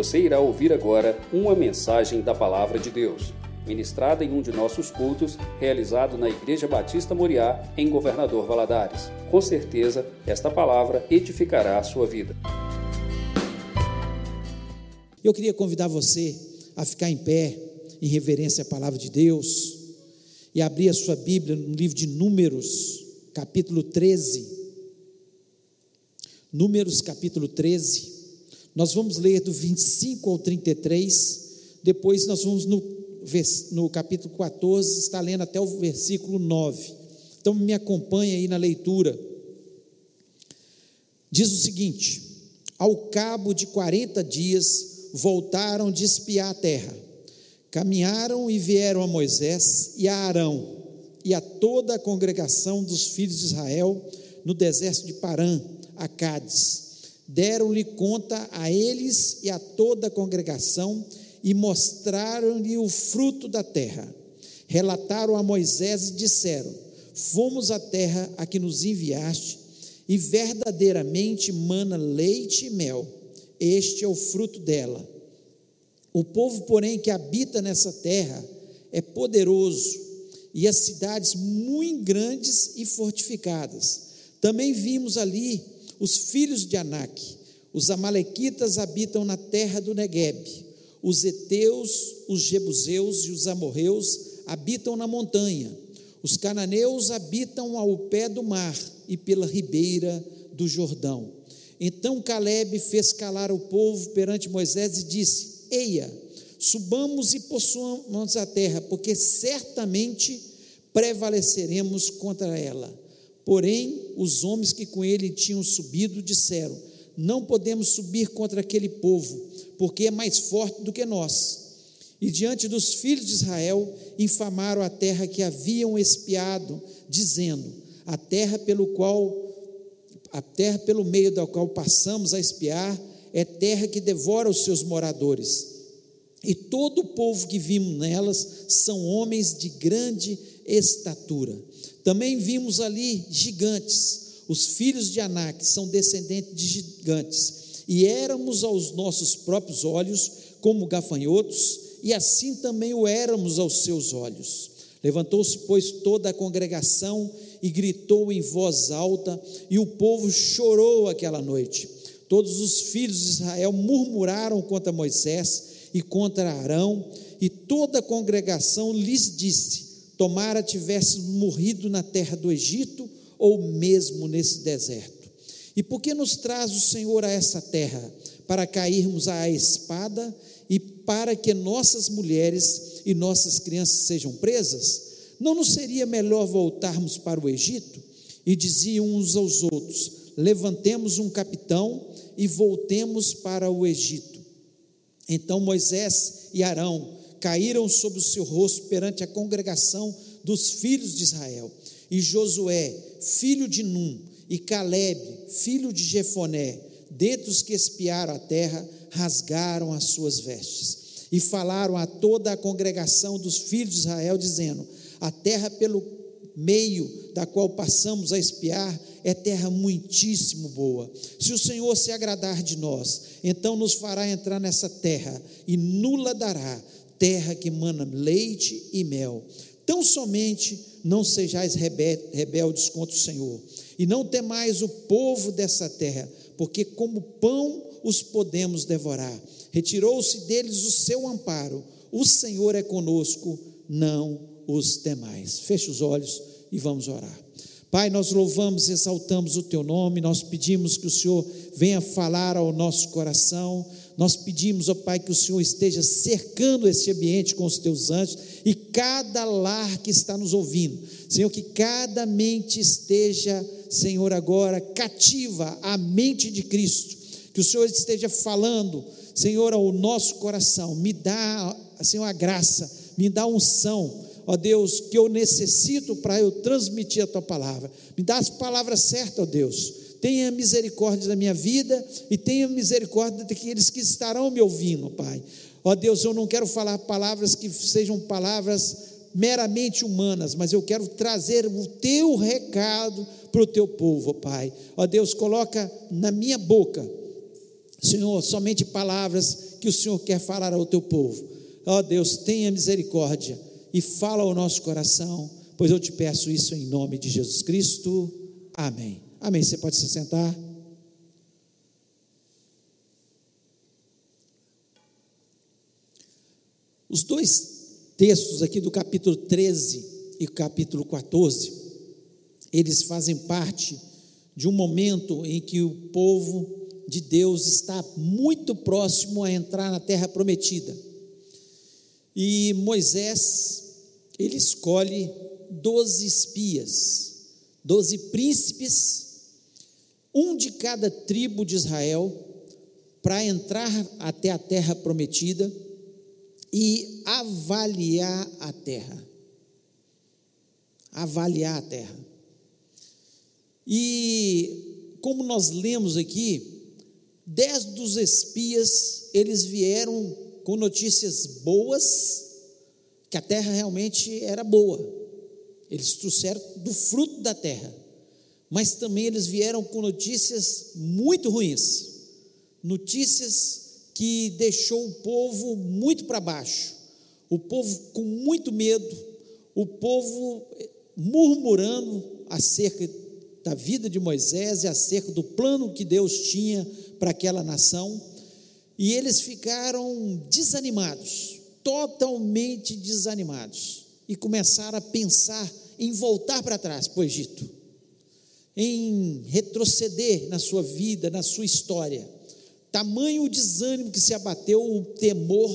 Você irá ouvir agora uma mensagem da Palavra de Deus, ministrada em um de nossos cultos, realizado na Igreja Batista Moriá, em Governador Valadares. Com certeza, esta palavra edificará a sua vida. Eu queria convidar você a ficar em pé, em reverência à palavra de Deus, e abrir a sua Bíblia no livro de Números, capítulo 13. Números, capítulo 13. Nós vamos ler do 25 ao 33, depois nós vamos no, no capítulo 14, está lendo até o versículo 9. Então me acompanhe aí na leitura. Diz o seguinte: Ao cabo de 40 dias, voltaram de espiar a terra. Caminharam e vieram a Moisés e a Arão e a toda a congregação dos filhos de Israel no deserto de Parã, a Cádiz. Deram-lhe conta a eles e a toda a congregação e mostraram-lhe o fruto da terra. Relataram a Moisés e disseram: Fomos à terra a que nos enviaste, e verdadeiramente mana leite e mel este é o fruto dela. O povo, porém, que habita nessa terra é poderoso e as cidades muito grandes e fortificadas. Também vimos ali os filhos de Anak. Os amalequitas habitam na terra do Negueb. Os heteus, os jebuseus e os amorreus habitam na montanha. Os cananeus habitam ao pé do mar e pela ribeira do Jordão. Então Caleb fez calar o povo perante Moisés e disse: Eia, subamos e possuamos a terra, porque certamente prevaleceremos contra ela. Porém, os homens que com ele tinham subido disseram: Não podemos subir contra aquele povo, porque é mais forte do que nós. E diante dos filhos de Israel, infamaram a terra que haviam espiado, dizendo: A terra pelo qual a terra pelo meio da qual passamos a espiar é terra que devora os seus moradores. E todo o povo que vimos nelas são homens de grande estatura. Também vimos ali gigantes. Os filhos de Anak são descendentes de gigantes. E éramos aos nossos próprios olhos como gafanhotos, e assim também o éramos aos seus olhos. Levantou-se, pois, toda a congregação e gritou em voz alta, e o povo chorou aquela noite. Todos os filhos de Israel murmuraram contra Moisés e contra Arão, e toda a congregação lhes disse: Tomara tivéssemos morrido na terra do Egito, ou mesmo nesse deserto. E por que nos traz o Senhor a essa terra? Para cairmos à espada e para que nossas mulheres e nossas crianças sejam presas? Não nos seria melhor voltarmos para o Egito? E diziam uns aos outros: Levantemos um capitão e voltemos para o Egito. Então Moisés e Arão caíram sobre o seu rosto perante a congregação dos filhos de Israel. E Josué, filho de Num, e Caleb, filho de Jefoné, dentre os que espiaram a terra, rasgaram as suas vestes e falaram a toda a congregação dos filhos de Israel, dizendo: a terra pelo meio da qual passamos a espiar é terra muitíssimo boa. Se o Senhor se agradar de nós, então nos fará entrar nessa terra e nula dará, terra que mana leite e mel. Tão somente não sejais rebeldes contra o Senhor, e não temais o povo dessa terra, porque como pão os podemos devorar. Retirou-se deles o seu amparo, o Senhor é conosco, não os demais. Feche os olhos e vamos orar. Pai, nós louvamos e exaltamos o teu nome, nós pedimos que o Senhor venha falar ao nosso coração, nós pedimos, ó Pai, que o Senhor esteja cercando esse ambiente com os teus anjos e cada lar que está nos ouvindo, Senhor, que cada mente esteja, Senhor, agora cativa à mente de Cristo, que o Senhor esteja falando, Senhor, ao nosso coração, me dá, Senhor, a graça, me dá a unção ó Deus, que eu necessito para eu transmitir a tua palavra. Me dá as palavras certas, ó Deus. Tenha misericórdia da minha vida e tenha misericórdia daqueles que estarão me ouvindo, Pai. Ó Deus, eu não quero falar palavras que sejam palavras meramente humanas, mas eu quero trazer o teu recado para o teu povo, Pai. Ó Deus, coloca na minha boca Senhor, somente palavras que o Senhor quer falar ao teu povo. Ó Deus, tenha misericórdia e fala ao nosso coração, pois eu te peço isso em nome de Jesus Cristo. Amém. Amém. Você pode se sentar. Os dois textos aqui do capítulo 13 e capítulo 14, eles fazem parte de um momento em que o povo de Deus está muito próximo a entrar na terra prometida. E Moisés, ele escolhe doze espias, doze príncipes, um de cada tribo de Israel, para entrar até a terra prometida e avaliar a terra. Avaliar a terra. E como nós lemos aqui, Dez dos espias, eles vieram com notícias boas, que a terra realmente era boa. Eles trouxeram do fruto da terra. Mas também eles vieram com notícias muito ruins. Notícias que deixou o povo muito para baixo. O povo com muito medo, o povo murmurando acerca da vida de Moisés e acerca do plano que Deus tinha para aquela nação, e eles ficaram desanimados, totalmente desanimados, e começaram a pensar em voltar para trás para o Egito, em retroceder na sua vida, na sua história. Tamanho o desânimo que se abateu, o temor,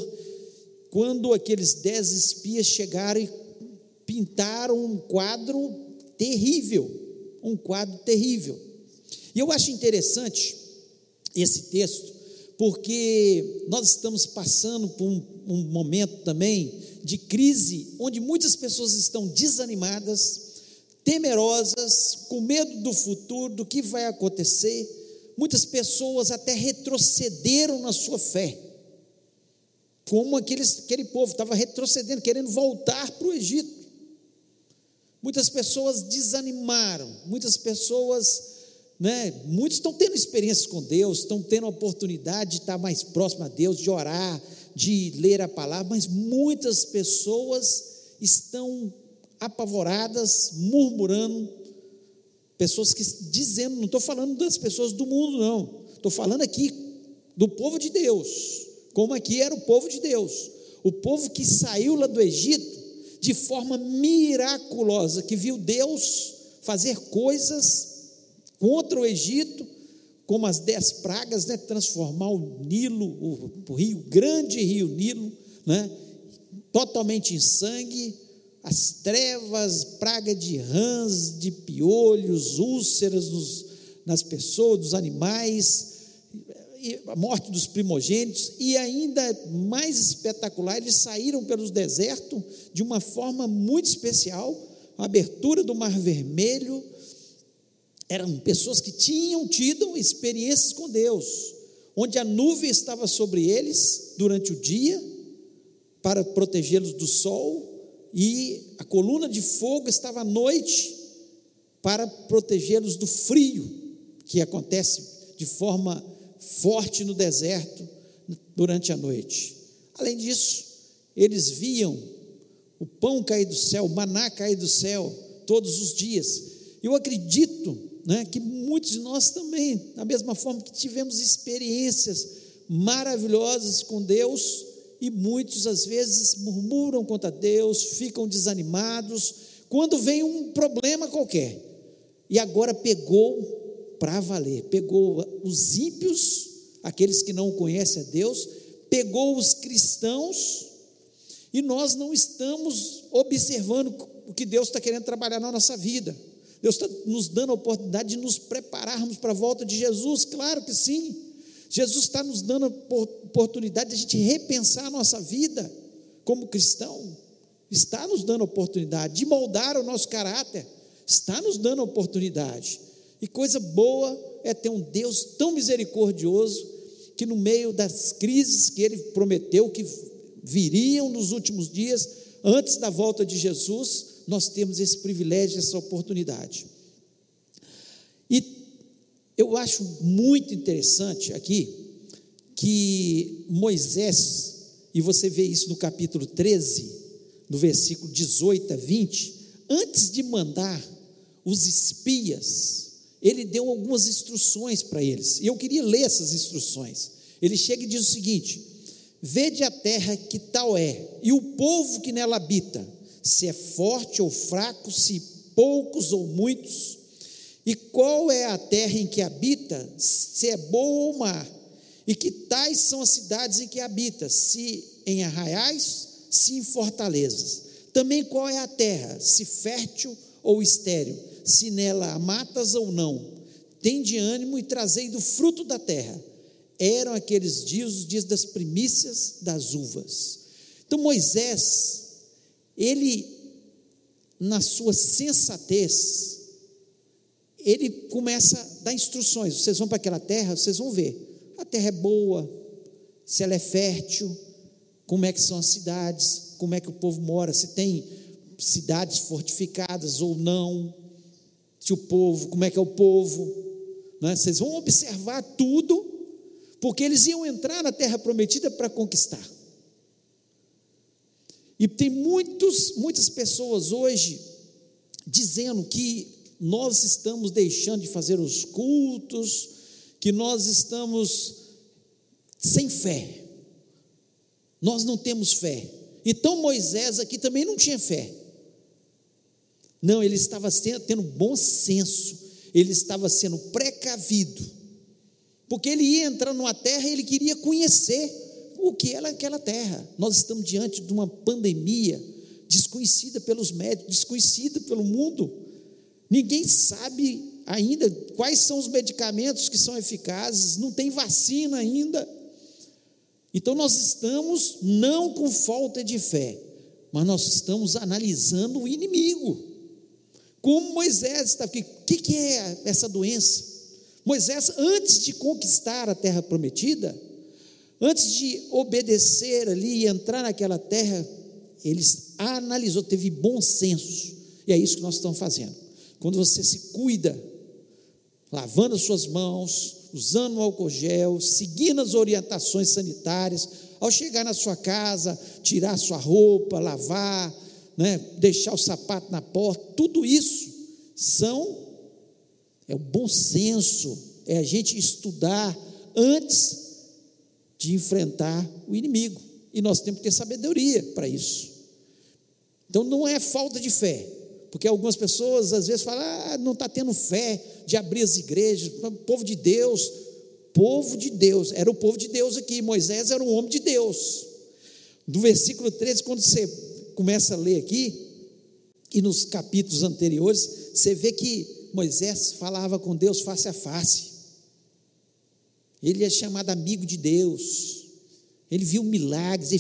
quando aqueles dez espias chegaram e pintaram um quadro terrível, um quadro terrível. E eu acho interessante esse texto, porque nós estamos passando por um, um momento também de crise, onde muitas pessoas estão desanimadas, temerosas, com medo do futuro, do que vai acontecer. Muitas pessoas até retrocederam na sua fé, como aqueles, aquele povo estava retrocedendo, querendo voltar para o Egito. Muitas pessoas desanimaram, muitas pessoas né? Muitos estão tendo experiências com Deus, estão tendo a oportunidade de estar mais próximo a Deus, de orar, de ler a palavra, mas muitas pessoas estão apavoradas, murmurando, pessoas que dizendo, não estou falando das pessoas do mundo, não, estou falando aqui do povo de Deus, como aqui era o povo de Deus, o povo que saiu lá do Egito de forma miraculosa, que viu Deus fazer coisas contra o Egito, como as dez pragas, né, transformar o Nilo, o, o rio, grande rio Nilo, né, totalmente em sangue, as trevas, praga de rãs, de piolhos, úlceras nos, nas pessoas, dos animais, a morte dos primogênitos, e ainda mais espetacular, eles saíram pelos desertos de uma forma muito especial, a abertura do Mar Vermelho, eram pessoas que tinham tido experiências com Deus, onde a nuvem estava sobre eles durante o dia, para protegê-los do sol, e a coluna de fogo estava à noite, para protegê-los do frio, que acontece de forma forte no deserto durante a noite. Além disso, eles viam o pão cair do céu, o maná cair do céu todos os dias. Eu acredito né, que muitos de nós também, da mesma forma que tivemos experiências maravilhosas com Deus, e muitos às vezes murmuram contra Deus, ficam desanimados, quando vem um problema qualquer, e agora pegou para valer, pegou os ímpios, aqueles que não conhecem a Deus, pegou os cristãos, e nós não estamos observando o que Deus está querendo trabalhar na nossa vida. Deus está nos dando a oportunidade de nos prepararmos para a volta de Jesus, claro que sim. Jesus está nos dando a oportunidade de a gente repensar a nossa vida como cristão, está nos dando a oportunidade de moldar o nosso caráter, está nos dando a oportunidade. E coisa boa é ter um Deus tão misericordioso que no meio das crises que ele prometeu que viriam nos últimos dias, antes da volta de Jesus, nós temos esse privilégio, essa oportunidade. E eu acho muito interessante aqui que Moisés, e você vê isso no capítulo 13, no versículo 18 a 20, antes de mandar os espias, ele deu algumas instruções para eles, e eu queria ler essas instruções. Ele chega e diz o seguinte: Vede a terra que tal é, e o povo que nela habita, se é forte ou fraco, se poucos ou muitos, e qual é a terra em que habita, se é boa ou má, e que tais são as cidades em que habita, se em arraiais, se em fortalezas. Também qual é a terra, se fértil ou estéril, se nela há matas ou não. Tende ânimo e trazei do fruto da terra. Eram aqueles dias os dias das primícias das uvas. Então Moisés, ele, na sua sensatez, ele começa a dar instruções. Vocês vão para aquela terra, vocês vão ver. A terra é boa, se ela é fértil, como é que são as cidades, como é que o povo mora, se tem cidades fortificadas ou não, se o povo, como é que é o povo. Né? Vocês vão observar tudo, porque eles iam entrar na terra prometida para conquistar. E tem muitos, muitas pessoas hoje dizendo que nós estamos deixando de fazer os cultos, que nós estamos sem fé. Nós não temos fé. Então Moisés aqui também não tinha fé. Não, ele estava tendo bom senso, ele estava sendo precavido, porque ele ia entrar numa terra e ele queria conhecer o que era aquela terra. Nós estamos diante de uma pandemia desconhecida pelos médicos, desconhecida pelo mundo. Ninguém sabe ainda quais são os medicamentos que são eficazes, não tem vacina ainda. Então nós estamos não com falta de fé, mas nós estamos analisando o inimigo. Como Moisés está aqui, o que, que é essa doença? Moisés, antes de conquistar a terra prometida, antes de obedecer ali e entrar naquela terra, ele analisou, teve bom senso, e é isso que nós estamos fazendo. Quando você se cuida, lavando as suas mãos, usando o álcool gel, seguindo as orientações sanitárias, ao chegar na sua casa, tirar a sua roupa, lavar, né, deixar o sapato na porta, tudo isso são é o bom senso, é a gente estudar antes de enfrentar o inimigo. E nós temos que ter sabedoria para isso. Então não é falta de fé, porque algumas pessoas às vezes falam, ah, não está tendo fé de abrir as igrejas, povo de Deus, povo de Deus, era o povo de Deus aqui, Moisés era um homem de Deus. Do versículo 13, quando você começa a ler aqui, e nos capítulos anteriores, você vê que Moisés falava com Deus face a face. Ele é chamado amigo de Deus. Ele viu milagres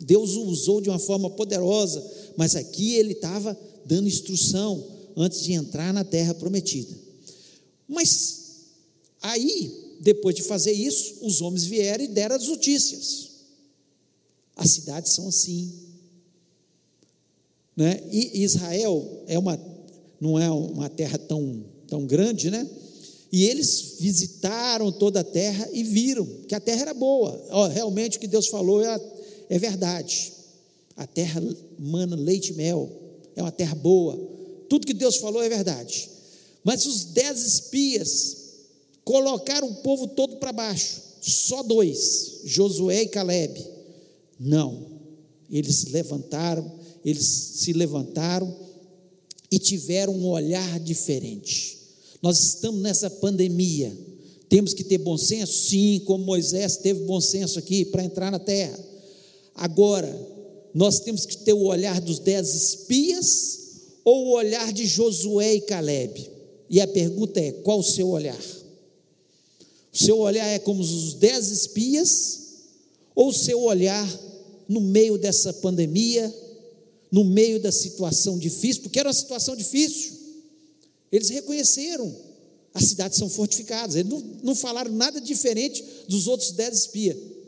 e Deus o usou de uma forma poderosa, mas aqui ele estava dando instrução antes de entrar na terra prometida. Mas aí, depois de fazer isso, os homens vieram e deram as notícias. As cidades são assim. Né? E Israel é uma, não é uma terra tão, tão grande, né? E eles visitaram toda a terra e viram que a terra era boa. Oh, realmente o que Deus falou é, é verdade. A terra mana leite e mel é uma terra boa, tudo que Deus falou é verdade. Mas os dez espias colocaram o povo todo para baixo, só dois, Josué e Caleb. Não, eles levantaram, eles se levantaram e tiveram um olhar diferente. Nós estamos nessa pandemia, temos que ter bom senso? Sim, como Moisés teve bom senso aqui para entrar na terra. Agora, nós temos que ter o olhar dos dez espias ou o olhar de Josué e Caleb? E a pergunta é: qual o seu olhar? O seu olhar é como os dez espias ou o seu olhar no meio dessa pandemia, no meio da situação difícil, porque era uma situação difícil. Eles reconheceram, as cidades são fortificadas, eles não, não falaram nada diferente dos outros dez espias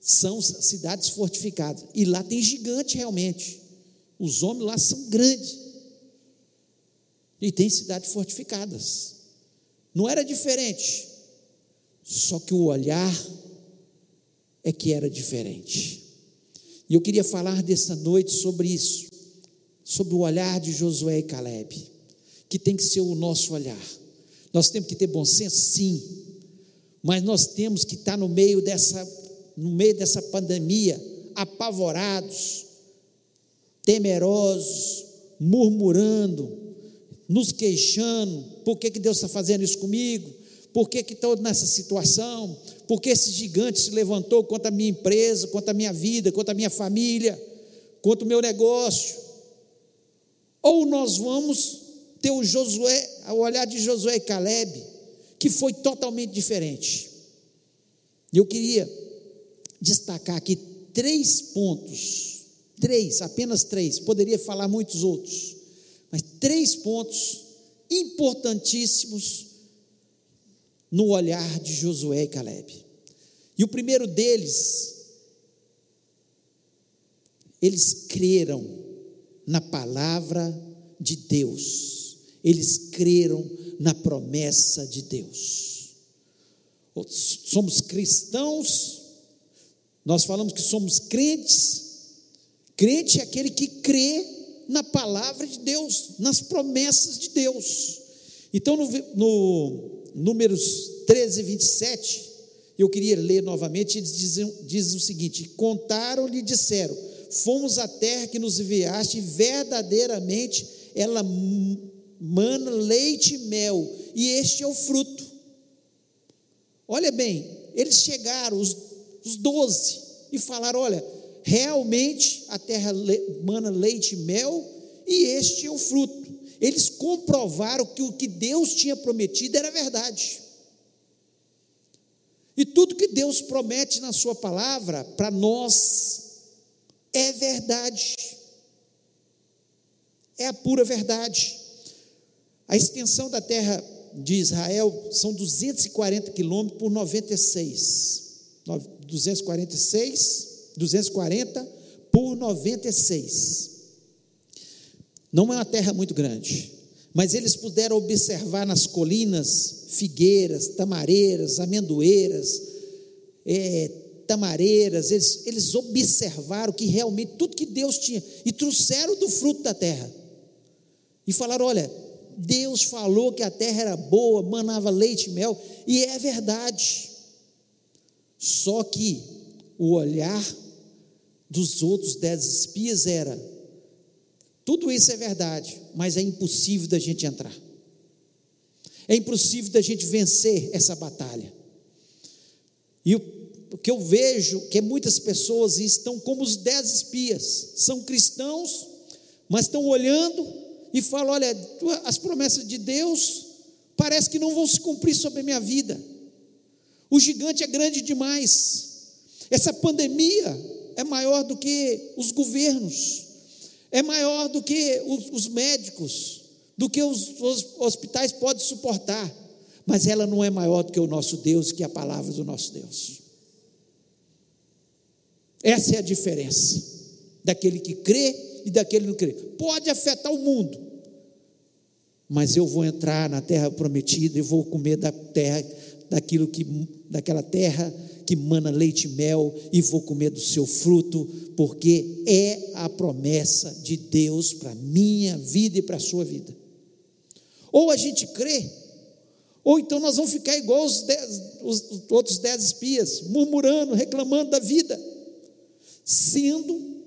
são cidades fortificadas. E lá tem gigante realmente. Os homens lá são grandes. E tem cidades fortificadas. Não era diferente. Só que o olhar é que era diferente. E eu queria falar dessa noite sobre isso, sobre o olhar de Josué e Caleb, que tem que ser o nosso olhar. Nós temos que ter bom senso, sim, mas nós temos que estar no meio dessa, no meio dessa pandemia, apavorados, temerosos, murmurando, nos queixando, por que, que Deus está fazendo isso comigo? Por que, que estou nessa situação? Por que esse gigante se levantou contra a minha empresa, contra a minha vida, contra a minha família, contra o meu negócio? Ou nós vamos ter o Josué, o olhar de Josué e Caleb, que foi totalmente diferente. Eu queria destacar aqui três pontos, três, apenas três, poderia falar muitos outros, mas três pontos importantíssimos no olhar de Josué e Caleb. E o primeiro deles, eles creram na palavra de Deus, eles creram na promessa de Deus. Somos cristãos, nós falamos que somos crentes, crente é aquele que crê na palavra de Deus, nas promessas de Deus. Então, no, no Números 13, 27, eu queria ler novamente, eles dizem, diz o seguinte: Contaram-lhe e disseram: Fomos à terra que nos enviaste, e verdadeiramente ela mana leite e mel, e este é o fruto. Olha bem, eles chegaram, os, os doze, e falaram: Olha, realmente a terra mana leite e mel, e este é o fruto eles comprovaram que o que Deus tinha prometido era verdade. E tudo que Deus promete na Sua palavra, para nós, é verdade. É a pura verdade. A extensão da terra de Israel são 240 quilômetros por 96. 246, 240 por 96. Não é uma terra muito grande, mas eles puderam observar nas colinas figueiras, tamareiras, amendoeiras, é, tamareiras, eles, eles observaram que realmente tudo que Deus tinha, e trouxeram do fruto da terra, e falaram: olha, Deus falou que a terra era boa, manava leite e mel, e é verdade. Só que o olhar dos outros dez espias era: tudo isso é verdade, mas é impossível da gente entrar. É impossível da gente vencer essa batalha. E o, que eu vejo que muitas pessoas estão como os dez espias, são cristãos, mas estão olhando e falam: olha, as promessas de Deus parece que não vão se cumprir sobre a minha vida. O gigante é grande demais. Essa pandemia é maior do que os governos é maior do que os, os médicos, do que os, os hospitais podem suportar, mas ela não é maior do que o nosso Deus, que é a palavra do nosso Deus. Essa é a diferença daquele que crê e daquele que não crê. Pode afetar o mundo, mas eu vou entrar na terra prometida e vou comer da terra, daquilo que, daquela terra que mana leite e mel, e vou comer do seu fruto, porque é a promessa de Deus para minha vida e para a sua vida. Ou a gente crê, ou então nós vamos ficar igual os, dez, os outros dez espias, murmurando, reclamando da vida, sendo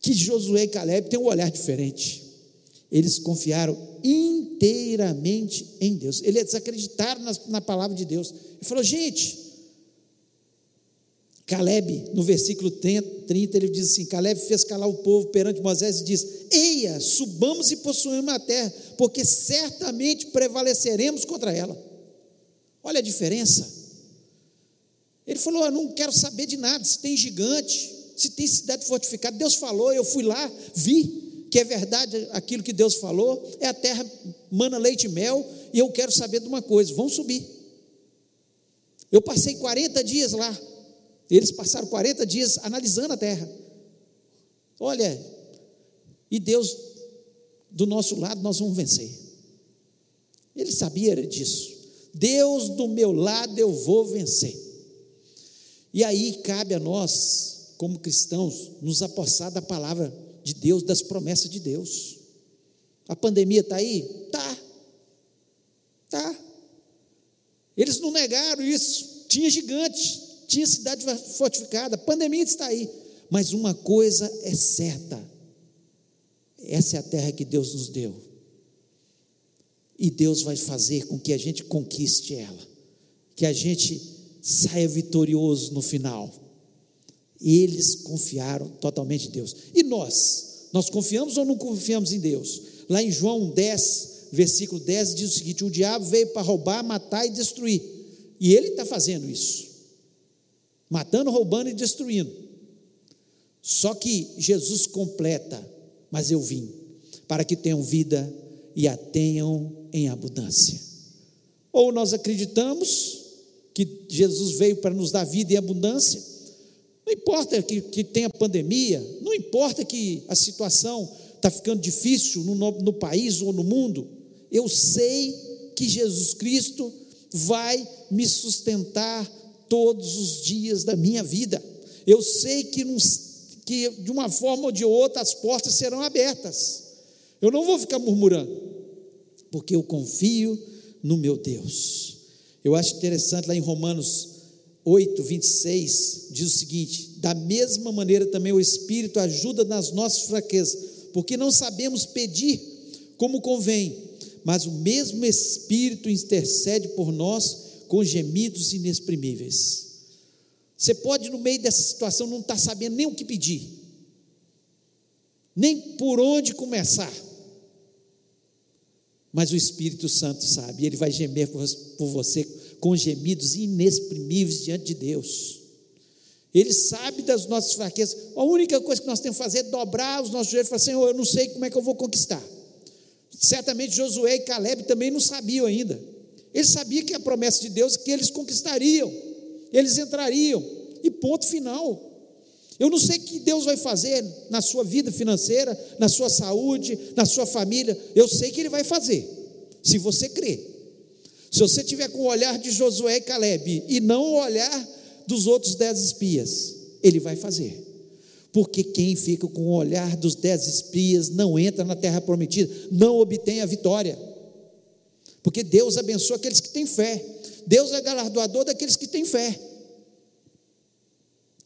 que Josué e Caleb têm um olhar diferente. Eles confiaram inteiramente em Deus. Eles acreditaram na, na palavra de Deus. Ele falou, gente, Caleb, no versículo 30, ele diz assim: Caleb fez calar o povo perante Moisés e diz: Eia, subamos e possuímos a terra, porque certamente prevaleceremos contra ela. Olha a diferença. Ele falou: Eu não quero saber de nada, se tem gigante, se tem cidade fortificada. Deus falou, eu fui lá, vi que é verdade aquilo que Deus falou, é a terra mana leite e mel, e eu quero saber de uma coisa: vamos subir. Eu passei 40 dias lá, eles passaram 40 dias analisando a terra. Olha, e Deus, do nosso lado, nós vamos vencer. Ele sabia disso. Deus do meu lado eu vou vencer. E aí cabe a nós, como cristãos, nos apossar da palavra de Deus, das promessas de Deus. A pandemia está aí? Tá. Tá. Eles não negaram isso. Tinha gigante, tinha cidade fortificada, a pandemia está aí. Mas uma coisa é certa: essa é a terra que Deus nos deu. E Deus vai fazer com que a gente conquiste ela, que a gente saia vitorioso no final. Eles confiaram totalmente em Deus. E nós? Nós confiamos ou não confiamos em Deus? Lá em João 10, versículo 10, diz o seguinte: O diabo veio para roubar, matar e destruir. E ele está fazendo isso, matando, roubando e destruindo. Só que Jesus completa, mas eu vim para que tenham vida e a tenham em abundância. Ou nós acreditamos que Jesus veio para nos dar vida em abundância, não importa que, que tenha pandemia, não importa que a situação está ficando difícil no, no país ou no mundo, eu sei que Jesus Cristo vai me sustentar todos os dias da minha vida. Eu sei que, que de uma forma ou de outra as portas serão abertas. Eu não vou ficar murmurando, porque eu confio no meu Deus. Eu acho interessante lá em Romanos 8, 26, diz o seguinte: da mesma maneira também o Espírito ajuda nas nossas fraquezas, porque não sabemos pedir como convém mas o mesmo Espírito intercede por nós com gemidos inexprimíveis. Você pode, no meio dessa situação, não estar tá sabendo nem o que pedir, nem por onde começar, mas o Espírito Santo sabe, ele vai gemer por você com gemidos inexprimíveis diante de Deus. Ele sabe das nossas fraquezas. A única coisa que nós temos que fazer é dobrar os nossos joelhos e falar: Senhor, eu não sei como é que eu vou conquistar. Certamente Josué e Caleb também não sabiam ainda. Eles sabiam que a promessa de Deus que eles conquistariam, eles entrariam, e ponto final. Eu não sei o que Deus vai fazer na sua vida financeira, na sua saúde, na sua família. Eu sei que Ele vai fazer, se você crer. Se você tiver com o olhar de Josué e Caleb e não o olhar dos outros dez espias, Ele vai fazer porque quem fica com o olhar dos dez espias não entra na terra prometida, não obtém a vitória. Porque Deus abençoa aqueles que têm fé, Deus é galardoador daqueles que têm fé.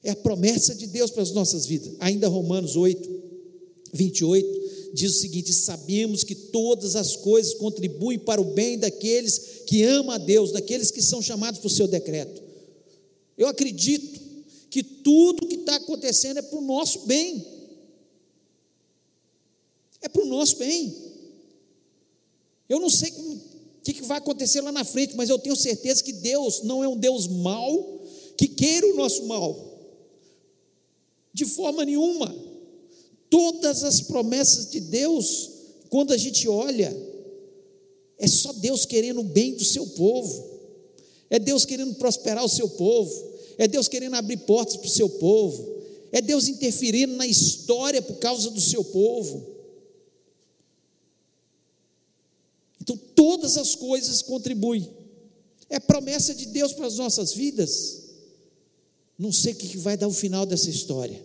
É a promessa de Deus para as nossas vidas. Ainda Romanos 8, 28, diz o seguinte: Sabemos que todas as coisas contribuem para o bem daqueles que amam a Deus, daqueles que são chamados por seu decreto. Eu acredito que tudo que está acontecendo é para o nosso bem. É para o nosso bem. Eu não sei o que, que vai acontecer lá na frente, mas eu tenho certeza que Deus não é um Deus mau que queira o nosso mal. De forma nenhuma. Todas as promessas de Deus, quando a gente olha, é só Deus querendo o bem do seu povo. É Deus querendo prosperar o seu povo é Deus querendo abrir portas para o seu povo, é Deus interferindo na história por causa do seu povo. Então, todas as coisas contribuem, é promessa de Deus para as nossas vidas. Não sei o que vai dar o final dessa história,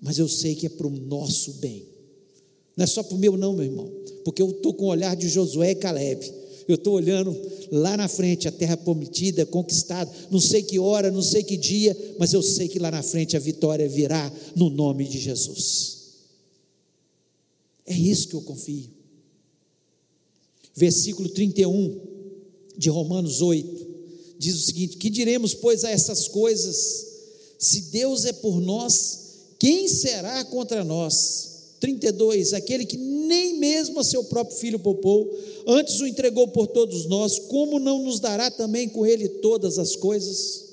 mas eu sei que é para o nosso bem, não é só para o meu, não, meu irmão, porque eu estou com o olhar de Josué e Caleb eu estou olhando lá na frente, a terra prometida, conquistada. Não sei que hora, não sei que dia, mas eu sei que lá na frente a vitória virá no nome de Jesus. É isso que eu confio. Versículo 31 de Romanos 8 diz o seguinte: Que diremos, pois, a essas coisas? Se Deus é por nós, quem será contra nós? 32, aquele que nem mesmo a seu próprio filho poupou, antes o entregou por todos nós, como não nos dará também com ele todas as coisas?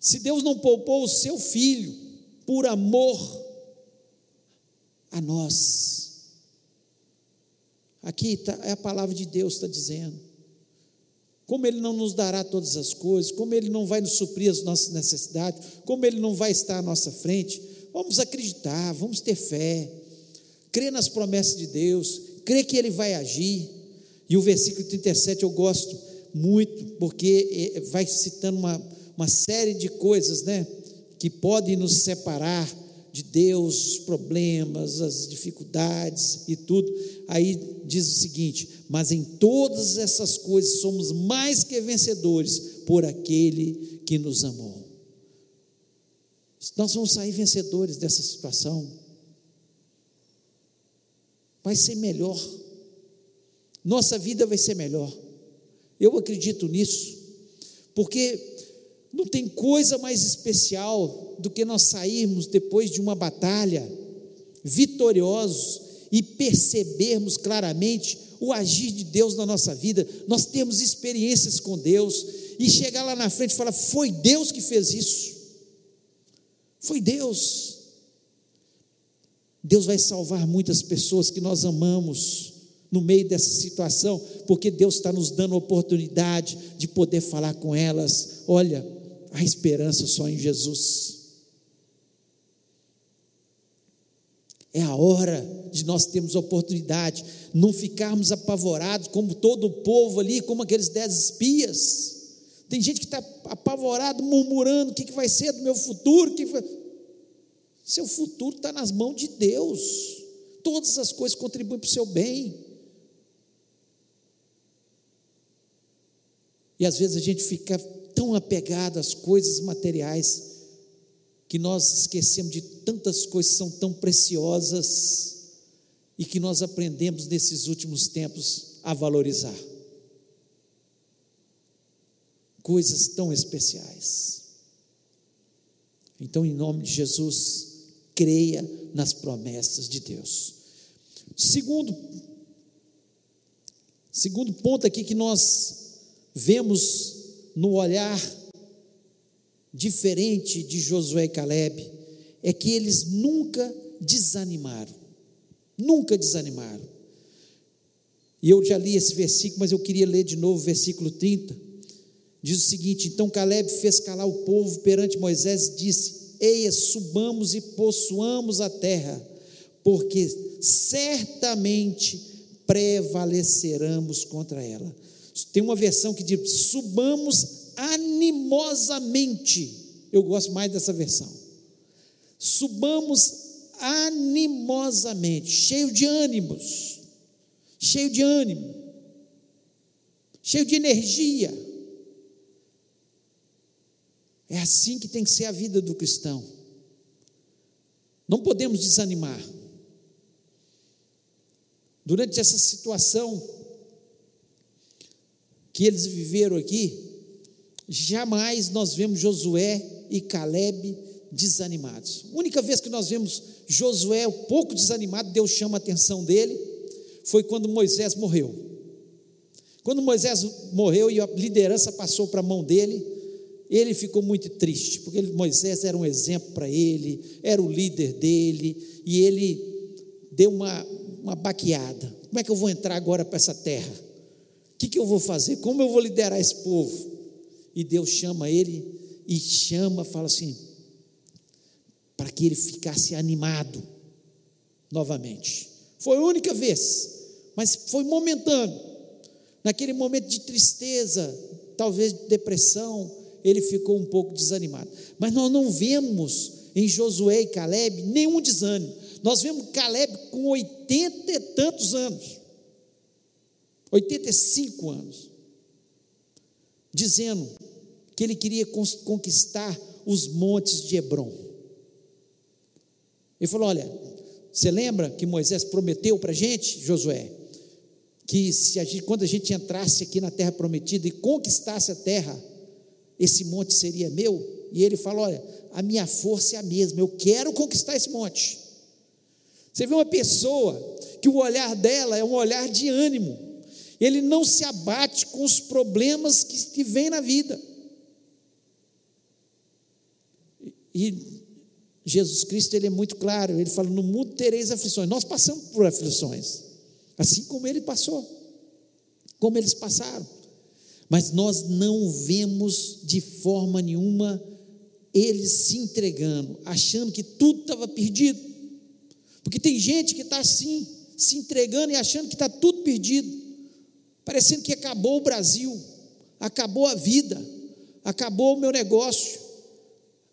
Se Deus não poupou o seu filho por amor a nós, aqui tá, é a palavra de Deus está dizendo, como Ele não nos dará todas as coisas, como Ele não vai nos suprir as nossas necessidades, como Ele não vai estar à nossa frente, Vamos acreditar, vamos ter fé, crer nas promessas de Deus, crer que Ele vai agir. E o versículo 37 eu gosto muito, porque é, vai citando uma, uma série de coisas, né, que podem nos separar de Deus, os problemas, as dificuldades e tudo. Aí diz o seguinte: mas em todas essas coisas somos mais que vencedores por aquele que nos amou. Nós vamos sair vencedores dessa situação. Vai ser melhor. Nossa vida vai ser melhor. Eu acredito nisso, porque não tem coisa mais especial do que nós sairmos depois de uma batalha vitoriosos e percebermos claramente o agir de Deus na nossa vida. Nós temos experiências com Deus e chegar lá na frente e falar: foi Deus que fez isso. Foi Deus. Deus vai salvar muitas pessoas que nós amamos no meio dessa situação, porque Deus está nos dando a oportunidade de poder falar com elas: olha, Há esperança só em Jesus. É a hora de nós termos oportunidade, não ficarmos apavorados como todo o povo ali, como aqueles dez espias. Tem gente que está apavorado, murmurando: o que, que vai ser do meu futuro? Que. Seu futuro está nas mãos de Deus. Todas as coisas contribuem para o seu bem. E às vezes a gente fica tão apegado às coisas materiais que nós esquecemos de tantas coisas que são tão preciosas e que nós aprendemos nesses últimos tempos a valorizar. Coisas tão especiais. Então, em nome de Jesus, creia nas promessas de Deus. Segundo, segundo ponto aqui que nós vemos no olhar diferente de Josué e Caleb é que eles nunca desanimaram. Nunca desanimaram. E eu já li esse versículo, mas eu queria ler de novo o versículo 30. Diz o seguinte: Então Caleb fez calar o povo perante Moisés e disse: Eia, subamos e possuamos a terra, porque certamente prevaleceremos contra ela. Tem uma versão que diz: subamos animosamente. Eu gosto mais dessa versão. Subamos animosamente, cheio de ânimos, cheio de ânimo, cheio de energia. É assim que tem que ser a vida do cristão. Não podemos desanimar. Durante essa situação, que eles viveram aqui, jamais nós vemos Josué e Caleb desanimados. A única vez que nós vemos Josué um pouco desanimado, Deus chama a atenção dele, foi quando Moisés morreu. Quando Moisés morreu e a liderança passou para a mão dele, ele ficou muito triste, porque Moisés era um exemplo para ele, era o líder dele, e ele deu uma, uma baqueada. Como é que eu vou entrar agora para essa terra? O que, que eu vou fazer? Como eu vou liderar esse povo? E Deus chama ele e chama, fala assim, para que ele ficasse animado novamente. Foi a única vez, mas foi momentâneo. Naquele momento de tristeza, talvez de depressão, ele ficou um pouco desanimado. Mas nós não vemos em Josué e Caleb nenhum desânimo. Nós vemos Caleb com oitenta e tantos anos. 85 anos, dizendo que ele queria conquistar os montes de Hebron. Ele falou: Olha, você lembra que Moisés prometeu para a gente, Josué, que se a gente, quando a gente entrasse aqui na terra prometida e conquistasse a terra, esse monte seria meu? E ele falou: Olha, a minha força é a mesma, eu quero conquistar esse monte. Você vê uma pessoa que o olhar dela é um olhar de ânimo, ele não se abate com os problemas que, que vêm na vida. E Jesus Cristo ele é muito claro, ele fala: no mundo tereis aflições. Nós passamos por aflições, assim como ele passou, como eles passaram. Mas nós não vemos de forma nenhuma eles se entregando, achando que tudo estava perdido. Porque tem gente que está assim, se entregando e achando que está tudo perdido parecendo que acabou o Brasil, acabou a vida, acabou o meu negócio.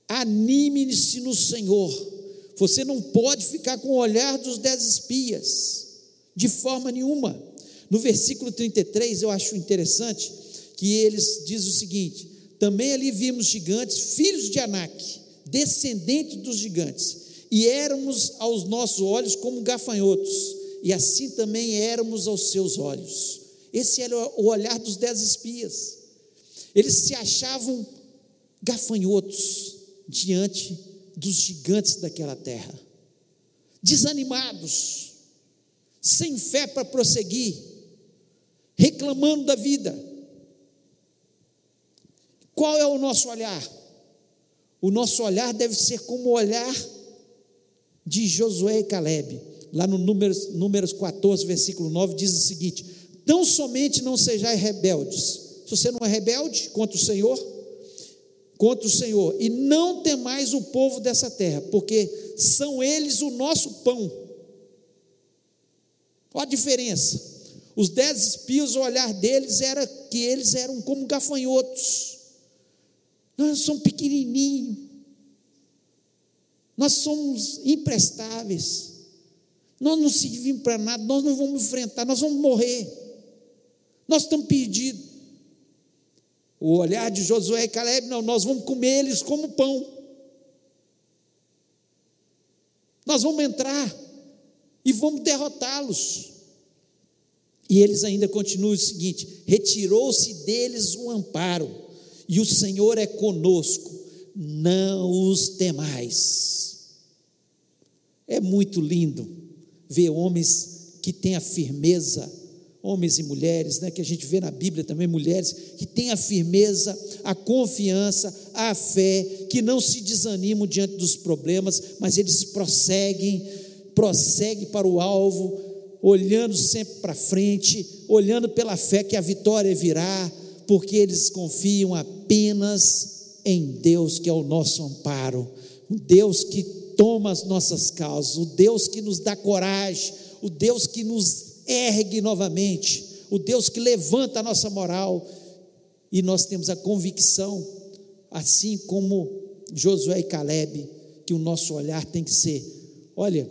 Anime-se no Senhor. Você não pode ficar com o olhar dos dez espias, de forma nenhuma. No versículo 33, eu acho interessante que eles diz o seguinte: também ali vimos gigantes, filhos de Anak, descendentes dos gigantes, e éramos aos nossos olhos como gafanhotos, e assim também éramos aos seus olhos. Esse era o olhar dos dez espias. Eles se achavam gafanhotos diante dos gigantes daquela terra, desanimados, sem fé para prosseguir, reclamando da vida. Qual é o nosso olhar? O nosso olhar deve ser como o olhar de Josué e Caleb. Lá no Números, Números 14, versículo 9, diz o seguinte: Tão somente não sejais rebeldes. Se você não é rebelde contra o Senhor, contra o Senhor, e não temais o povo dessa terra, porque são eles o nosso pão. Olha a diferença. Os dez espios, o olhar deles era que eles eram como gafanhotos nós somos pequenininhos. Nós somos imprestáveis. Nós não servimos para nada, nós não vamos enfrentar, nós vamos morrer. Nós estamos perdidos. O olhar de Josué e Caleb, não, nós vamos comer eles como pão. Nós vamos entrar e vamos derrotá-los. E eles ainda continuam o seguinte: retirou-se deles o amparo e o Senhor é conosco, não os temais. É muito lindo ver homens que têm a firmeza, homens e mulheres, né, que a gente vê na Bíblia também, mulheres, que têm a firmeza, a confiança, a fé, que não se desanimam diante dos problemas, mas eles prosseguem, prosseguem para o alvo, olhando sempre para frente, olhando pela fé que a vitória virá, porque eles confiam apenas em Deus, que é o nosso amparo, o Deus que toma as nossas causas, o Deus que nos dá coragem, o Deus que nos ergue novamente, o Deus que levanta a nossa moral, e nós temos a convicção, assim como Josué e Caleb, que o nosso olhar tem que ser: olha,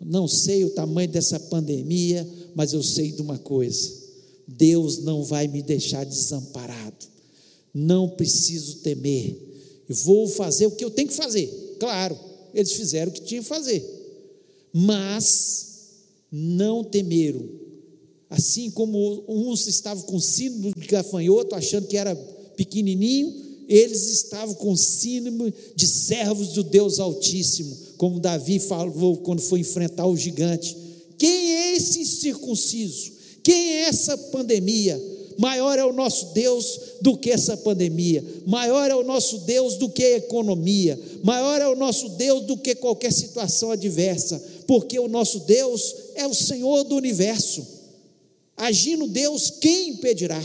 não sei o tamanho dessa pandemia, mas eu sei de uma coisa Deus não vai me deixar desamparado. Não preciso temer. Eu vou fazer o que eu tenho que fazer. Claro, eles fizeram o que tinham que fazer. Mas não temeram. Assim como uns estavam com síndrome de gafanhoto, achando que era pequenininho, eles estavam com síndrome de servos do Deus Altíssimo, como Davi falou quando foi enfrentar o gigante. Quem é esse circunciso? Quem é essa pandemia? Maior é o nosso Deus do que essa pandemia, maior é o nosso Deus do que a economia, maior é o nosso Deus do que qualquer situação adversa, porque o nosso Deus é o Senhor do universo. Agindo Deus, quem impedirá?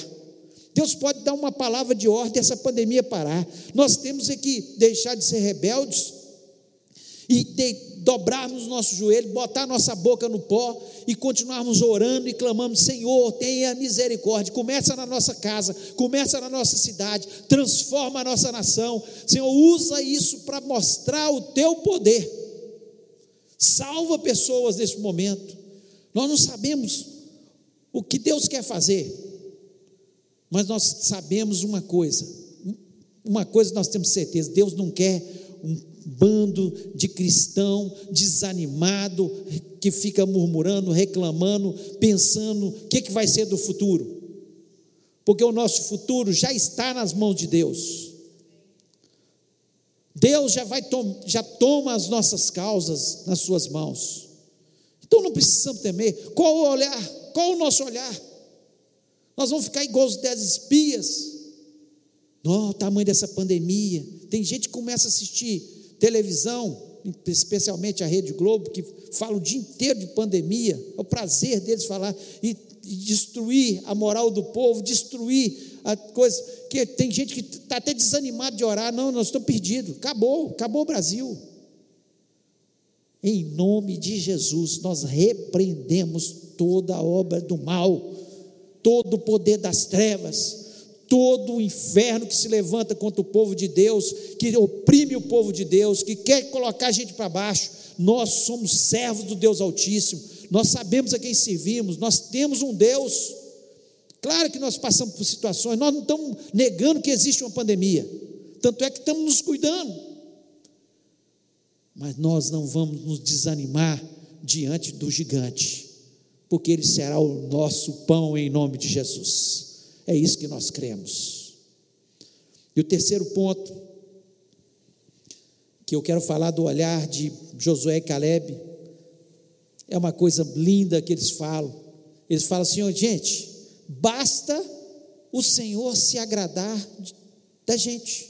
Deus pode dar uma palavra de ordem essa pandemia parar. Nós temos é que deixar de ser rebeldes e dobrarmos nosso joelho, botar nossa boca no pó e continuarmos orando e clamando: Senhor, tenha misericórdia. Começa na nossa casa, começa na nossa cidade, transforma a nossa nação. Senhor, usa isso para mostrar o teu poder. Salva pessoas nesse momento. Nós não sabemos o que Deus quer fazer, mas nós sabemos uma coisa. Uma coisa nós temos certeza: Deus não quer um bando de cristão desanimado, que fica murmurando, reclamando, pensando o que, que vai ser do futuro. Porque o nosso futuro já está nas mãos de Deus. Deus já vai já toma as nossas causas nas suas mãos. Então não precisamos temer. Qual o olhar? Qual o nosso olhar? Nós vamos ficar igual os dez espias. Não, o tamanho dessa pandemia. Tem gente que começa a assistir televisão, especialmente a Rede Globo, que fala o dia inteiro de pandemia, é o prazer deles falar e, destruir a moral do povo, destruir a coisa, que tem gente que está até desanimado de orar, não, nós estamos perdidos, acabou, acabou o Brasil. Em nome de Jesus, nós repreendemos toda a obra do mal, todo o poder das trevas, todo o inferno que se levanta contra o povo de Deus, que oprime o povo de Deus, que quer colocar a gente para baixo. Nós somos servos do Deus Altíssimo, nós sabemos a quem servimos, nós temos um Deus. Claro que nós passamos por situações, nós não estamos negando que existe uma pandemia, tanto é que estamos nos cuidando, mas nós não vamos nos desanimar diante do gigante, porque ele será o nosso pão em nome de Jesus. É isso que nós cremos. E o terceiro ponto, que eu quero falar do olhar de Josué e Caleb, é uma coisa linda que eles falam. Eles falam assim: oh, gente, basta o Senhor se agradar da gente,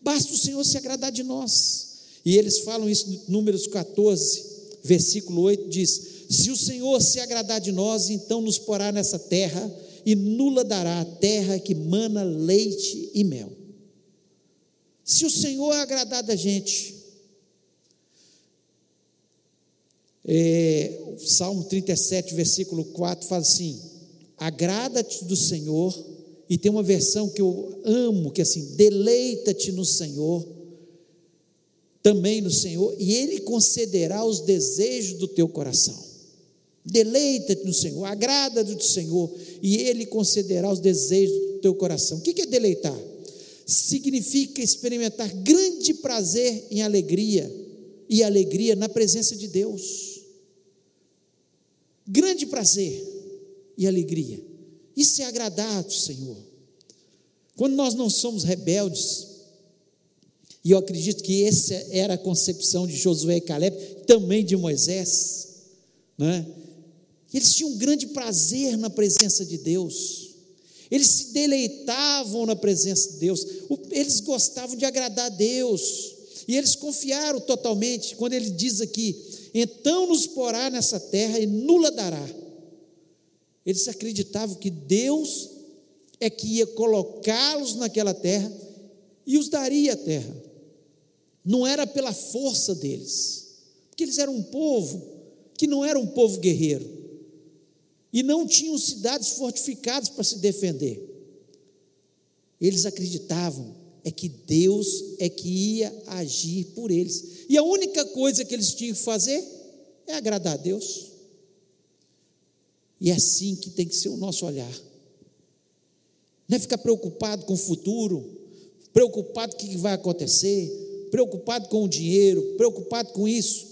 basta o Senhor se agradar de nós. E eles falam isso no Números 14, versículo 8: diz: Se o Senhor se agradar de nós, então nos porá nessa terra e nula dará a terra que mana leite e mel. Se o Senhor agradar da gente, é, Salmo 37, versículo 4 fala assim: agrada-te do Senhor, e tem uma versão que eu amo, que é assim, deleita-te no Senhor, também no Senhor, e Ele concederá os desejos do teu coração. Deleita-te no Senhor, agrada-te do Senhor, e Ele concederá os desejos do teu coração. O que é deleitar? Significa experimentar grande prazer em alegria, e alegria na presença de Deus. Grande prazer e alegria. Isso é agradar ao Senhor. Quando nós não somos rebeldes, e eu acredito que essa era a concepção de Josué e Caleb, também de Moisés, né? Eles tinham um grande prazer na presença de Deus. Eles se deleitavam na presença de Deus. Eles gostavam de agradar a Deus. E eles confiaram totalmente quando ele diz aqui: então nos porá nessa terra e nula dará. Eles acreditavam que Deus é que ia colocá-los naquela terra e os daria a terra. Não era pela força deles, porque eles eram um povo que não era um povo guerreiro e não tinham cidades fortificadas para se defender. Eles acreditavam é que Deus é que ia agir por eles. E a única coisa que eles tinham que fazer é agradar a Deus. E é assim que tem que ser o nosso olhar. Não é ficar preocupado com o futuro, preocupado com o que vai acontecer, preocupado com o dinheiro, preocupado com isso.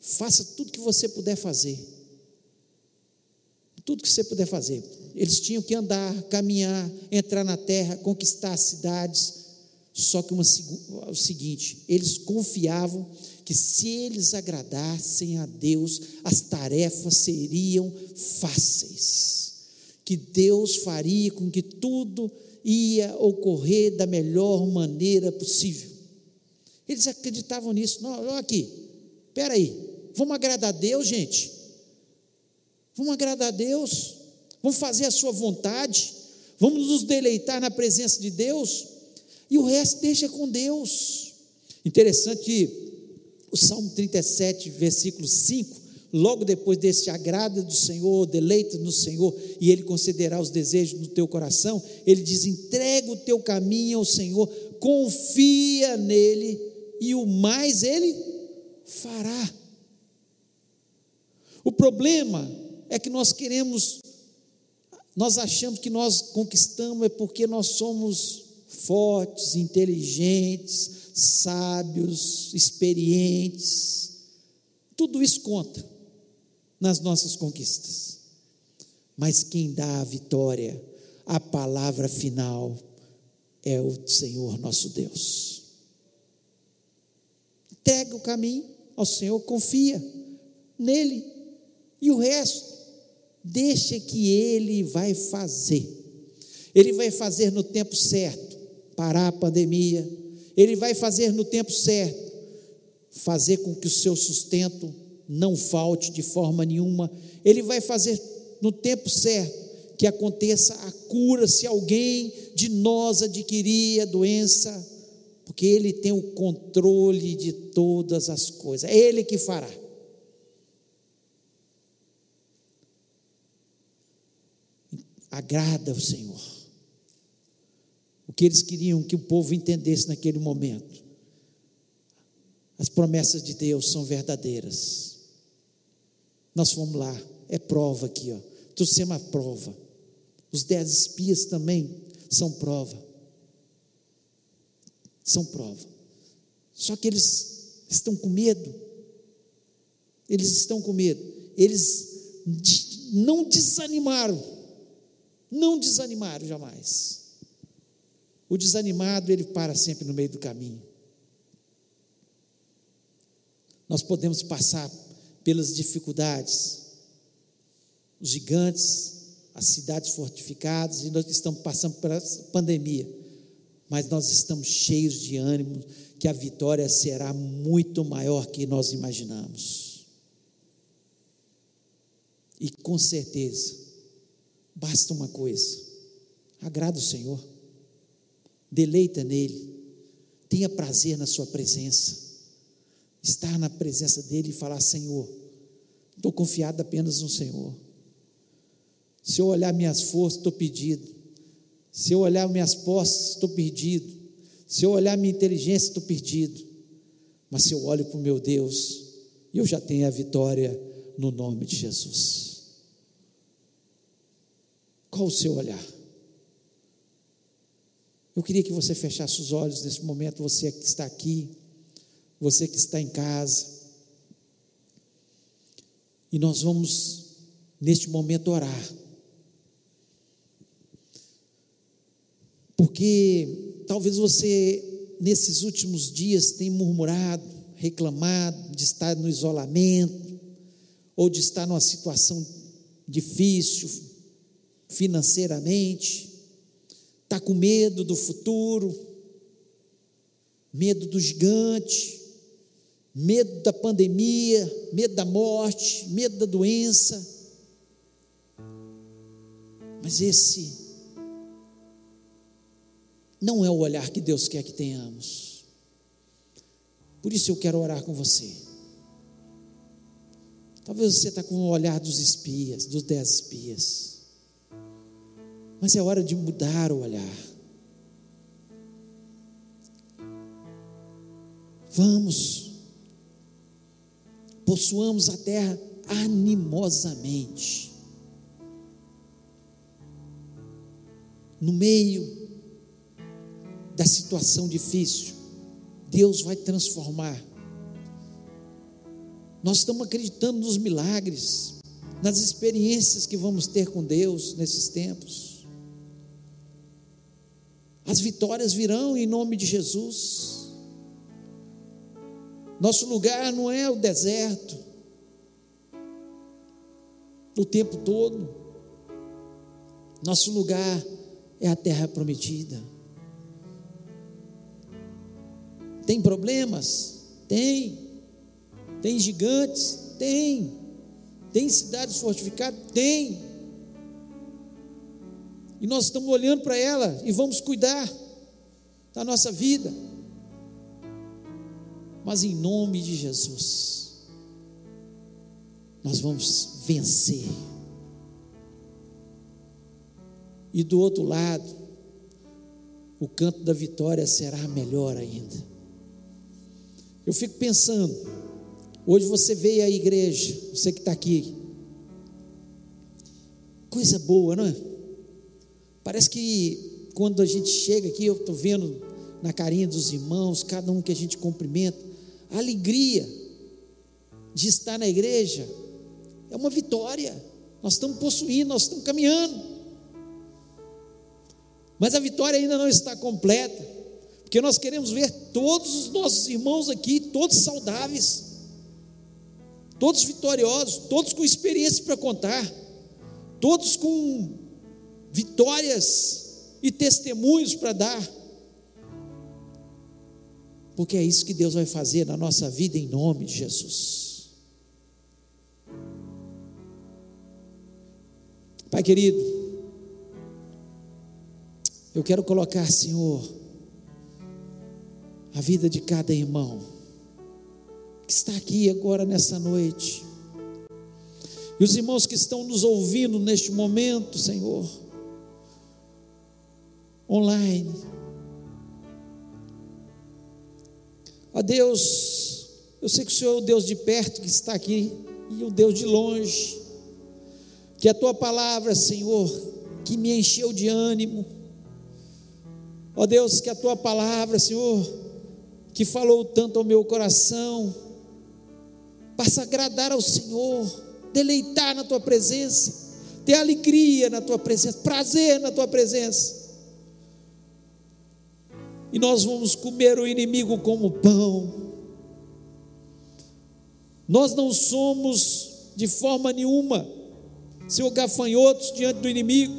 Faça tudo que você puder fazer tudo que você puder fazer. Eles tinham que andar, caminhar, entrar na terra, conquistar cidades. Só que uma, o seguinte, eles confiavam que se eles agradassem a Deus, as tarefas seriam fáceis. Que Deus faria com que tudo ia ocorrer da melhor maneira possível. Eles acreditavam nisso. Não, olha aqui, espera aí, vamos agradar a Deus, gente? Vamos agradar a Deus, vamos fazer a Sua vontade, vamos nos deleitar na presença de Deus, e o resto deixa com Deus. Interessante que o Salmo 37, versículo 5, logo depois desse agrada do Senhor, deleita no Senhor, e Ele concederá os desejos do teu coração, ele diz: entrega o teu caminho ao Senhor, confia nele, e o mais Ele fará. O problema é que nós queremos, nós achamos que nós conquistamos é porque nós somos fortes, inteligentes, sábios, experientes. Tudo isso conta nas nossas conquistas. Mas quem dá a vitória, a palavra final, é o Senhor nosso Deus. Entrega o caminho ao Senhor, confia nele, e o resto Deixa que ele vai fazer. Ele vai fazer no tempo certo, parar a pandemia. Ele vai fazer no tempo certo, fazer com que o seu sustento não falte de forma nenhuma. Ele vai fazer no tempo certo que aconteça a cura se alguém de nós adquirir a doença, porque ele tem o controle de todas as coisas. É ele que fará. agrada ao Senhor. que eles queriam que o povo entendesse naquele momento. As promessas de Deus são verdadeiras. Nós fomos lá, é prova aqui, ó. Trouxemos uma prova. Os dez espias também são prova. São prova. Só que eles estão com medo. Eles estão com medo. Eles não desanimaram. Não desanimaram jamais. O desanimado, ele para sempre no meio do caminho. Nós podemos passar pelas dificuldades, os gigantes, as cidades fortificadas, e nós estamos passando pela pandemia, mas nós estamos cheios de ânimo que a vitória será muito maior que nós imaginamos. E com certeza, basta uma coisa: agrada o Senhor, deleita nele, tenha prazer na Sua presença, estar na presença dele e falar: Senhor, estou confiado apenas no Senhor. Se eu olhar minhas forças, estou pedido. Se eu olhar minhas posses, estou perdido. Se eu olhar minha inteligência, estou perdido. Mas se eu olho para o meu Deus, eu já tenho a vitória no nome de Jesus. Qual o seu olhar? Eu queria que você fechasse os olhos nesse momento, você que está aqui, você que está em casa. E nós vamos, neste momento, orar. Porque talvez você, nesses últimos dias, tenha murmurado, reclamado de estar no isolamento, ou de estar numa situação difícil financeiramente, está com medo do futuro, medo do gigante, medo da pandemia, medo da morte, medo da doença. Mas esse não é o olhar que Deus quer que tenhamos. Por isso eu quero orar com você. Talvez você está com o olhar dos espias, dos dez espias. Mas é hora de mudar o olhar. Vamos, possuamos a terra animosamente. No meio da situação difícil, Deus vai transformar. Nós estamos acreditando nos milagres, nas experiências que vamos ter com Deus nesses tempos. As vitórias virão em nome de Jesus. Nosso lugar não é o deserto, o tempo todo. Nosso lugar é a terra prometida. Tem problemas? Tem. Tem gigantes? Tem. Tem cidades fortificadas? Tem. E nós estamos olhando para ela e vamos cuidar da nossa vida. Mas em nome de Jesus, nós vamos vencer. E do outro lado, o canto da vitória será melhor ainda. Eu fico pensando, hoje você veio à igreja, você que está aqui, coisa boa, não é? Parece que quando a gente chega aqui, eu estou vendo na carinha dos irmãos, cada um que a gente cumprimenta, a alegria de estar na igreja é uma vitória. Nós estamos possuindo, nós estamos caminhando. Mas a vitória ainda não está completa porque nós queremos ver todos os nossos irmãos aqui, todos saudáveis, todos vitoriosos, todos com experiência para contar, todos com vitórias e testemunhos para dar. Porque é isso que Deus vai fazer na nossa vida em nome de Jesus. Pai querido, eu quero colocar, Senhor, a vida de cada irmão que está aqui agora nessa noite. E os irmãos que estão nos ouvindo neste momento, Senhor, online. Ó Deus, eu sei que o Senhor é o Deus de perto que está aqui e o Deus de longe. Que a tua palavra, Senhor, que me encheu de ânimo. Ó Deus, que a tua palavra, Senhor, que falou tanto ao meu coração, possa agradar ao Senhor, deleitar na tua presença, ter alegria na tua presença, prazer na tua presença. E nós vamos comer o inimigo como pão. Nós não somos de forma nenhuma, Senhor, gafanhotos diante do inimigo,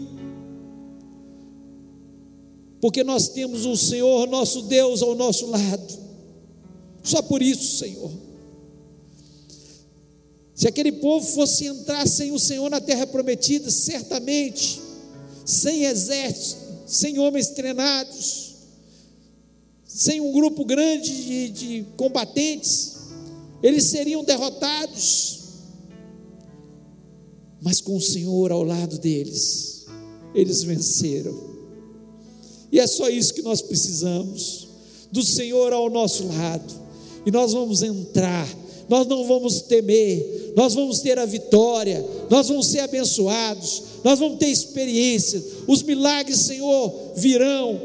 porque nós temos o Senhor, nosso Deus, ao nosso lado. Só por isso, Senhor. Se aquele povo fosse entrar sem o Senhor na terra prometida, certamente, sem exército, sem homens treinados, sem um grupo grande de, de combatentes, eles seriam derrotados. Mas com o Senhor ao lado deles, eles venceram. E é só isso que nós precisamos, do Senhor ao nosso lado. E nós vamos entrar. Nós não vamos temer, nós vamos ter a vitória, nós vamos ser abençoados, nós vamos ter experiência, os milagres, Senhor, virão,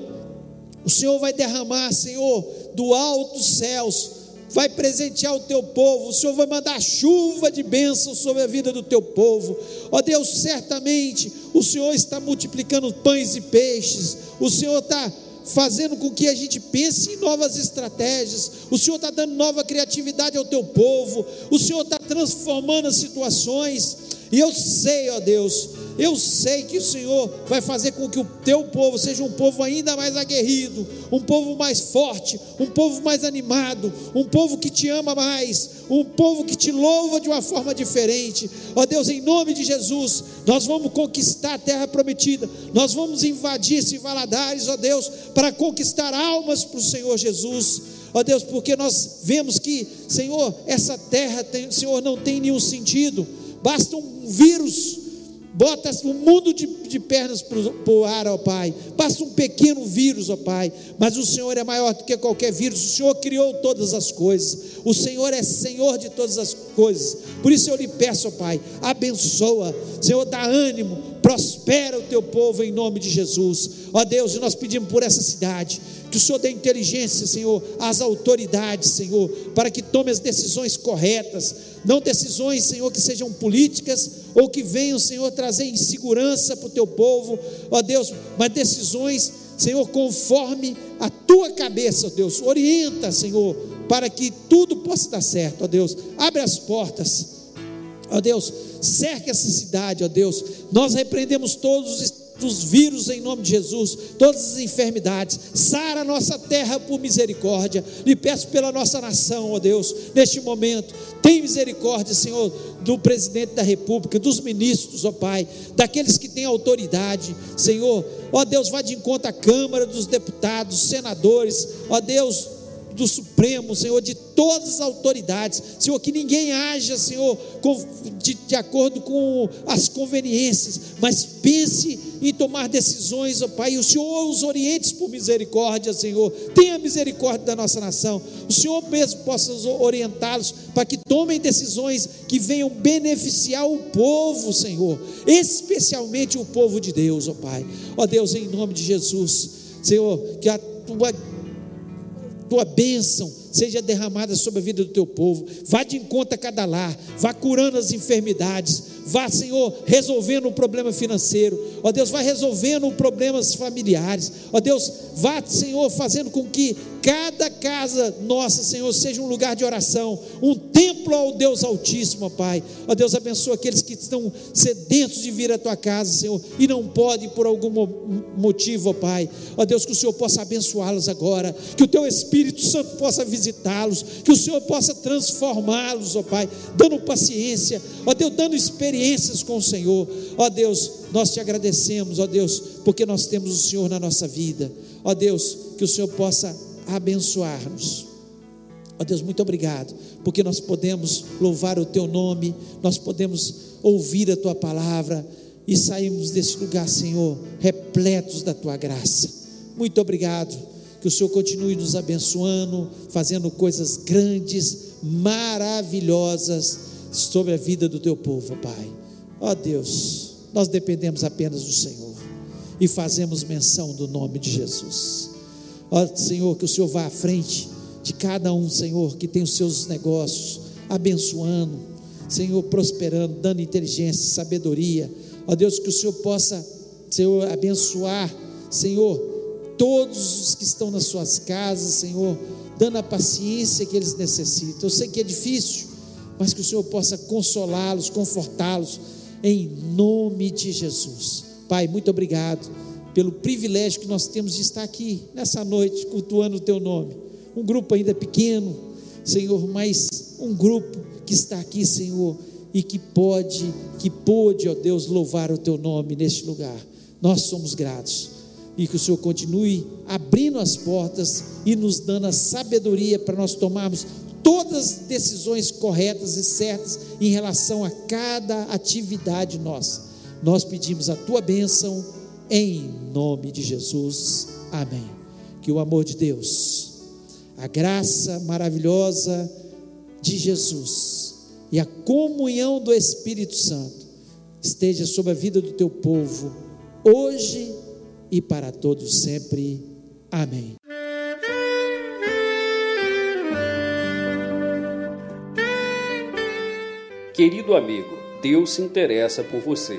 o Senhor vai derramar, Senhor, do alto dos céus, vai presentear o teu povo, o Senhor vai mandar chuva de bênção sobre a vida do teu povo, ó Deus, certamente o Senhor está multiplicando pães e peixes, o Senhor está fazendo com que a gente pense em novas estratégias. O Senhor está dando nova criatividade ao teu povo. O Senhor está transformando as situações. E eu sei, ó Deus, eu sei que o Senhor vai fazer com que o teu povo seja um povo ainda mais aguerrido, um povo mais forte, um povo mais animado, um povo que te ama mais, um povo que te louva de uma forma diferente. Ó Deus, em nome de Jesus, nós vamos conquistar a terra prometida, nós vamos invadir esse Valadares, ó Deus, para conquistar almas para o Senhor Jesus. Ó Deus, porque nós vemos que, Senhor, essa terra, tem, Senhor, não tem nenhum sentido, basta um vírus bota um mundo de, de pernas para o ar, ó Pai. Passa um pequeno vírus, ó Pai. Mas o Senhor é maior do que qualquer vírus. O Senhor criou todas as coisas. O Senhor é Senhor de todas as coisas. Por isso eu lhe peço, ó Pai, abençoa. Senhor, dá ânimo, prospera o teu povo em nome de Jesus. Ó Deus, nós pedimos por essa cidade que o Senhor dê inteligência, Senhor, às autoridades, Senhor, para que tome as decisões corretas, não decisões, Senhor, que sejam políticas ou que venham, Senhor, trazer insegurança para o teu povo, ó Deus, mas decisões, Senhor, conforme a tua cabeça, ó Deus, orienta, Senhor, para que tudo possa dar certo, ó Deus, abre as portas, ó Deus, cerca essa cidade, ó Deus, nós repreendemos todos os dos vírus em nome de Jesus, todas as enfermidades, sara a nossa terra por misericórdia, lhe peço pela nossa nação, ó Deus, neste momento, tem misericórdia, Senhor, do presidente da República, dos ministros, ó Pai, daqueles que têm autoridade, Senhor, ó Deus, vá de encontro à Câmara dos deputados, senadores, ó Deus, do Supremo, Senhor, de todas as autoridades, Senhor, que ninguém haja, Senhor, de, de acordo com as conveniências, mas pense em tomar decisões, ó Pai, e o Senhor os orientes por misericórdia, Senhor, tenha misericórdia da nossa nação, o Senhor mesmo possa orientá-los para que tomem decisões que venham beneficiar o povo, Senhor, especialmente o povo de Deus, ó Pai, ó Deus, em nome de Jesus, Senhor, que a tua tua bênção seja derramada sobre a vida do teu povo. Vá de encontro a cada lar, vá curando as enfermidades, vá, Senhor, resolvendo o problema financeiro. Ó Deus, vá resolvendo problemas familiares. Ó Deus, vá, Senhor, fazendo com que cada casa nossa, Senhor, seja um lugar de oração, um templo ao Deus Altíssimo, Pai. Ó Deus, abençoa aqueles que estão sedentos de vir à tua casa, Senhor, e não podem por algum motivo, ó Pai. Ó Deus, que o Senhor possa abençoá-los agora, que o teu Espírito Santo possa visitá-los, que o Senhor possa transformá-los, ó Pai, dando paciência, ó Deus, dando experiências com o Senhor. Ó Deus, nós te agradecemos, ó Deus, porque nós temos o Senhor na nossa vida. Ó Deus, que o Senhor possa abençoar-nos. Ó Deus, muito obrigado, porque nós podemos louvar o Teu nome, nós podemos ouvir a Tua palavra e sairmos desse lugar, Senhor, repletos da Tua graça. Muito obrigado que o Senhor continue nos abençoando, fazendo coisas grandes, maravilhosas sobre a vida do teu povo, Pai. Ó Deus, nós dependemos apenas do Senhor e fazemos menção do nome de Jesus. Ó Senhor, que o Senhor vá à frente de cada um, Senhor, que tem os seus negócios, abençoando, Senhor, prosperando, dando inteligência, sabedoria. Ó Deus, que o Senhor possa, Senhor, abençoar, Senhor, todos os que estão nas suas casas, Senhor, dando a paciência que eles necessitam. Eu sei que é difícil, mas que o Senhor possa consolá-los, confortá-los, em nome de Jesus. Pai, muito obrigado pelo privilégio que nós temos de estar aqui nessa noite, cultuando o Teu nome. Um grupo ainda pequeno, Senhor, mas um grupo que está aqui, Senhor, e que pode, que pôde, ó Deus, louvar o Teu nome neste lugar. Nós somos gratos. E que o Senhor continue abrindo as portas e nos dando a sabedoria para nós tomarmos todas as decisões corretas e certas em relação a cada atividade nossa. Nós pedimos a tua bênção em nome de Jesus. Amém. Que o amor de Deus, a graça maravilhosa de Jesus e a comunhão do Espírito Santo esteja sobre a vida do teu povo, hoje e para todos sempre. Amém. Querido amigo, Deus se interessa por você.